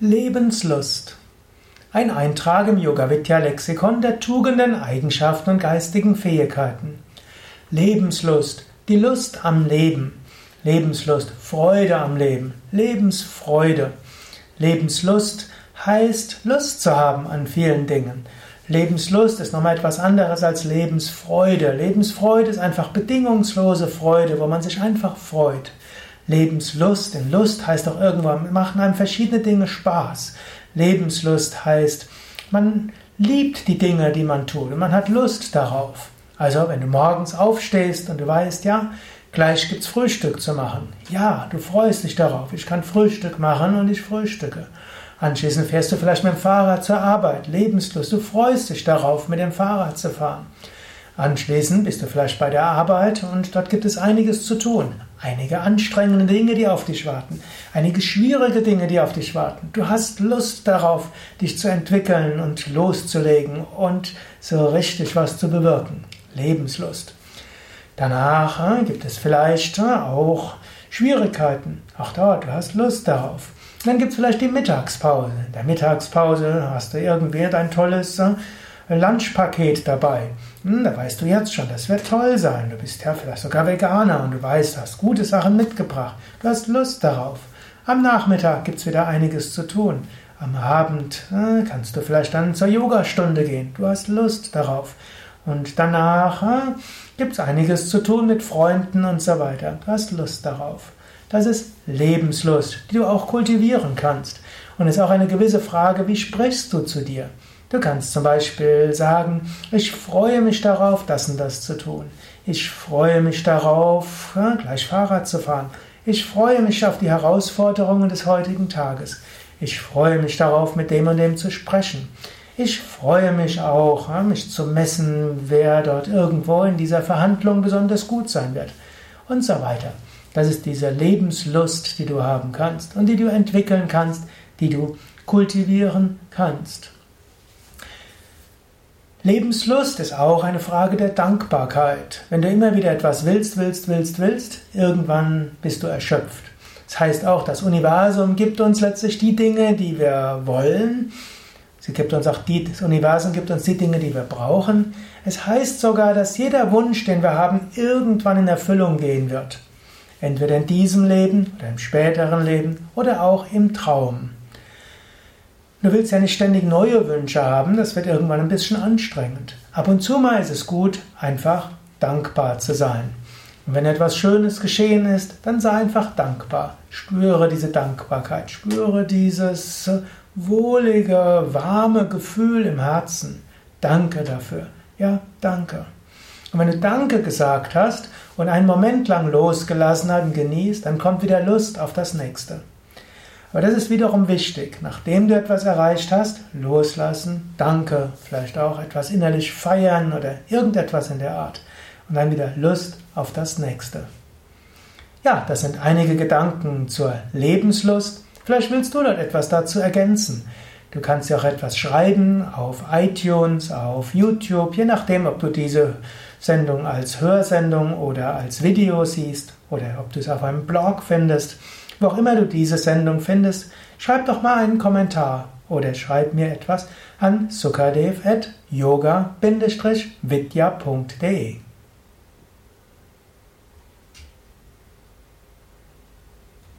Lebenslust. Ein Eintrag im Yoga Vidya Lexikon der Tugenden, Eigenschaften und geistigen Fähigkeiten. Lebenslust, die Lust am Leben. Lebenslust, Freude am Leben, Lebensfreude. Lebenslust heißt Lust zu haben an vielen Dingen. Lebenslust ist nochmal etwas anderes als Lebensfreude. Lebensfreude ist einfach bedingungslose Freude, wo man sich einfach freut. Lebenslust, denn Lust heißt auch irgendwann, machen einem verschiedene Dinge Spaß. Lebenslust heißt, man liebt die Dinge, die man tut und man hat Lust darauf. Also, wenn du morgens aufstehst und du weißt, ja, gleich gibt's Frühstück zu machen. Ja, du freust dich darauf. Ich kann Frühstück machen und ich frühstücke. Anschließend fährst du vielleicht mit dem Fahrrad zur Arbeit. Lebenslust. Du freust dich darauf, mit dem Fahrrad zu fahren. Anschließend bist du vielleicht bei der Arbeit und dort gibt es einiges zu tun. Einige anstrengende Dinge, die auf dich warten. Einige schwierige Dinge, die auf dich warten. Du hast Lust darauf, dich zu entwickeln und loszulegen und so richtig was zu bewirken. Lebenslust. Danach äh, gibt es vielleicht äh, auch Schwierigkeiten. Auch dort, du hast Lust darauf. Dann gibt es vielleicht die Mittagspause. In der Mittagspause hast du irgendwie dein tolles äh, Lunchpaket dabei. Hm, da weißt du jetzt schon, das wird toll sein. Du bist ja vielleicht sogar Veganer und du weißt, du hast gute Sachen mitgebracht. Du hast Lust darauf. Am Nachmittag gibt es wieder einiges zu tun. Am Abend äh, kannst du vielleicht dann zur Yogastunde gehen. Du hast Lust darauf. Und danach äh, gibt es einiges zu tun mit Freunden und so weiter. Du hast Lust darauf. Das ist Lebenslust, die du auch kultivieren kannst. Und es ist auch eine gewisse Frage, wie sprichst du zu dir? Du kannst zum Beispiel sagen, ich freue mich darauf, das und das zu tun. Ich freue mich darauf, gleich Fahrrad zu fahren. Ich freue mich auf die Herausforderungen des heutigen Tages. Ich freue mich darauf, mit dem und dem zu sprechen. Ich freue mich auch, mich zu messen, wer dort irgendwo in dieser Verhandlung besonders gut sein wird. Und so weiter. Das ist diese Lebenslust, die du haben kannst und die du entwickeln kannst, die du kultivieren kannst. Lebenslust ist auch eine Frage der Dankbarkeit. Wenn du immer wieder etwas willst, willst, willst, willst, irgendwann bist du erschöpft. Das heißt auch, das Universum gibt uns letztlich die Dinge, die wir wollen. Sie gibt uns auch die, das Universum gibt uns die Dinge, die wir brauchen. Es heißt sogar, dass jeder Wunsch, den wir haben, irgendwann in Erfüllung gehen wird. Entweder in diesem Leben oder im späteren Leben oder auch im Traum. Du willst ja nicht ständig neue Wünsche haben, das wird irgendwann ein bisschen anstrengend. Ab und zu mal ist es gut, einfach dankbar zu sein. Und wenn etwas Schönes geschehen ist, dann sei einfach dankbar. Spüre diese Dankbarkeit, spüre dieses wohlige, warme Gefühl im Herzen. Danke dafür. Ja, danke. Und wenn du Danke gesagt hast und einen Moment lang losgelassen hast und genießt, dann kommt wieder Lust auf das nächste. Aber das ist wiederum wichtig. Nachdem du etwas erreicht hast, loslassen, danke, vielleicht auch etwas innerlich feiern oder irgendetwas in der Art. Und dann wieder Lust auf das nächste. Ja, das sind einige Gedanken zur Lebenslust. Vielleicht willst du dort etwas dazu ergänzen. Du kannst ja auch etwas schreiben auf iTunes, auf YouTube, je nachdem, ob du diese Sendung als Hörsendung oder als Video siehst oder ob du es auf einem Blog findest. Wo auch immer du diese Sendung findest, schreib doch mal einen Kommentar oder schreib mir etwas an sukadev.yoga-vidya.de